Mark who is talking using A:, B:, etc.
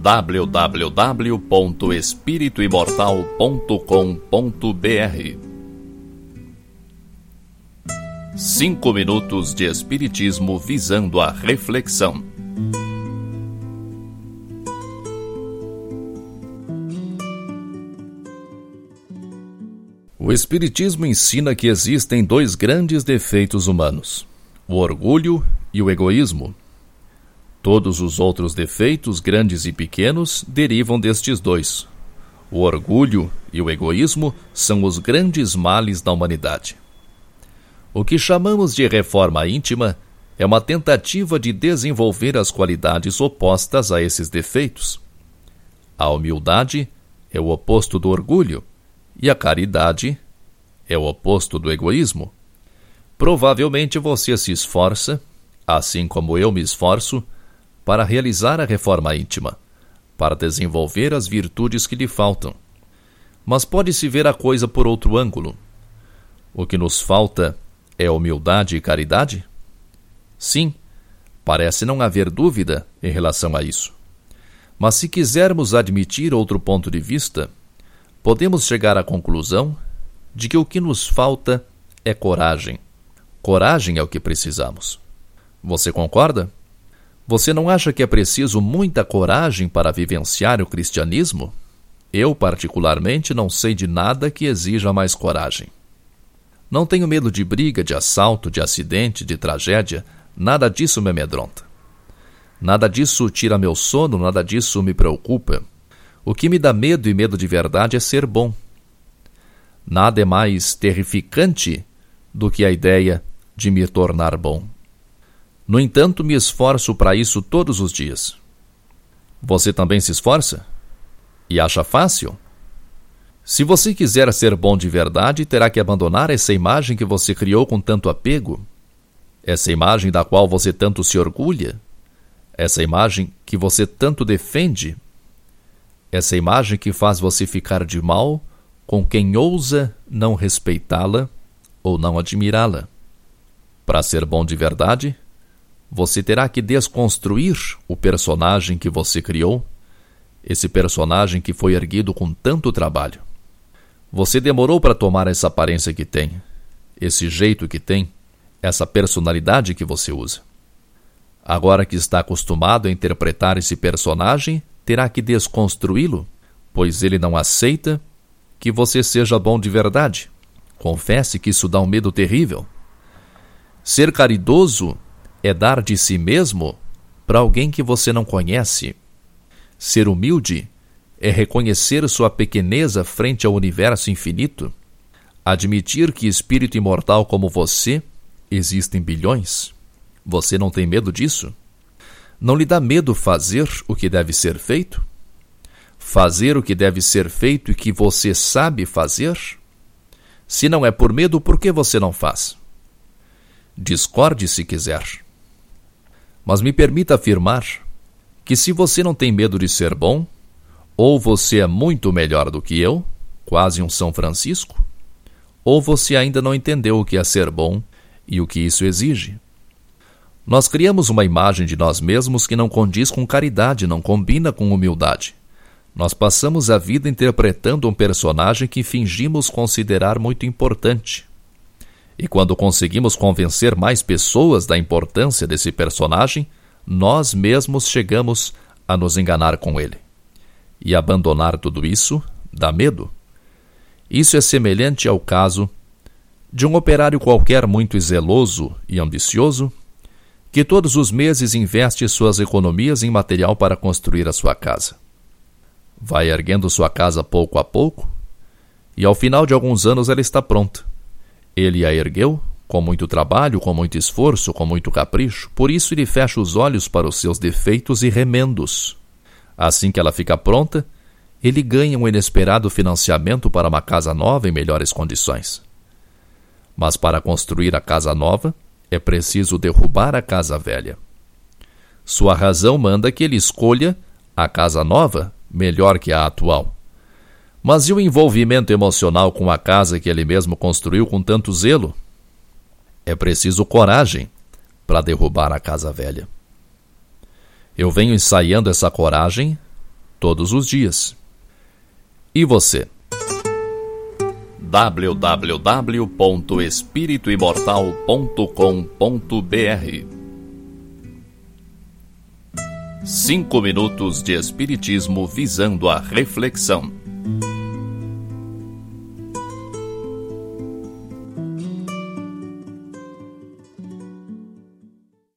A: www.espirituimortal.com.br Cinco minutos de Espiritismo visando a reflexão. O Espiritismo ensina que existem dois grandes defeitos humanos: o orgulho e o egoísmo. Todos os outros defeitos, grandes e pequenos, derivam destes dois. O orgulho e o egoísmo são os grandes males da humanidade. O que chamamos de reforma íntima é uma tentativa de desenvolver as qualidades opostas a esses defeitos. A humildade é o oposto do orgulho e a caridade é o oposto do egoísmo. Provavelmente você se esforça, assim como eu me esforço, para realizar a reforma íntima, para desenvolver as virtudes que lhe faltam. Mas pode-se ver a coisa por outro ângulo. O que nos falta é humildade e caridade? Sim, parece não haver dúvida em relação a isso. Mas se quisermos admitir outro ponto de vista, podemos chegar à conclusão de que o que nos falta é coragem. Coragem é o que precisamos. Você concorda? Você não acha que é preciso muita coragem para vivenciar o cristianismo? Eu, particularmente, não sei de nada que exija mais coragem. Não tenho medo de briga, de assalto, de acidente, de tragédia, nada disso me amedronta. Nada disso tira meu sono, nada disso me preocupa. O que me dá medo e medo de verdade é ser bom. Nada é mais terrificante do que a ideia de me tornar bom. No entanto, me esforço para isso todos os dias. Você também se esforça? E acha fácil? Se você quiser ser bom de verdade, terá que abandonar essa imagem que você criou com tanto apego, essa imagem da qual você tanto se orgulha, essa imagem que você tanto defende, essa imagem que faz você ficar de mal com quem ousa não respeitá-la ou não admirá-la. Para ser bom de verdade, você terá que desconstruir o personagem que você criou, esse personagem que foi erguido com tanto trabalho. Você demorou para tomar essa aparência que tem, esse jeito que tem, essa personalidade que você usa. Agora que está acostumado a interpretar esse personagem, terá que desconstruí-lo, pois ele não aceita que você seja bom de verdade. Confesse que isso dá um medo terrível. Ser caridoso é dar de si mesmo para alguém que você não conhece. Ser humilde é reconhecer sua pequeneza frente ao universo infinito. Admitir que espírito imortal como você existem bilhões. Você não tem medo disso? Não lhe dá medo fazer o que deve ser feito? Fazer o que deve ser feito e que você sabe fazer? Se não é por medo, por que você não faz? Discorde se quiser. Mas me permita afirmar que se você não tem medo de ser bom, ou você é muito melhor do que eu, quase um São Francisco, ou você ainda não entendeu o que é ser bom e o que isso exige. Nós criamos uma imagem de nós mesmos que não condiz com caridade, não combina com humildade. Nós passamos a vida interpretando um personagem que fingimos considerar muito importante. E quando conseguimos convencer mais pessoas da importância desse personagem, nós mesmos chegamos a nos enganar com ele. E abandonar tudo isso dá medo. Isso é semelhante ao caso de um operário qualquer muito zeloso e ambicioso que todos os meses investe suas economias em material para construir a sua casa. Vai erguendo sua casa pouco a pouco e ao final de alguns anos ela está pronta ele a ergueu, com muito trabalho, com muito esforço, com muito capricho, por isso ele fecha os olhos para os seus defeitos e remendos. Assim que ela fica pronta, ele ganha um inesperado financiamento para uma casa nova em melhores condições. Mas para construir a casa nova, é preciso derrubar a casa velha. Sua razão manda que ele escolha a casa nova melhor que a atual. Mas e o envolvimento emocional com a casa que ele mesmo construiu com tanto zelo? É preciso coragem para derrubar a casa velha. Eu venho ensaiando essa coragem todos os dias. E você? www.espirituimortal.com.br Cinco minutos de Espiritismo visando a reflexão.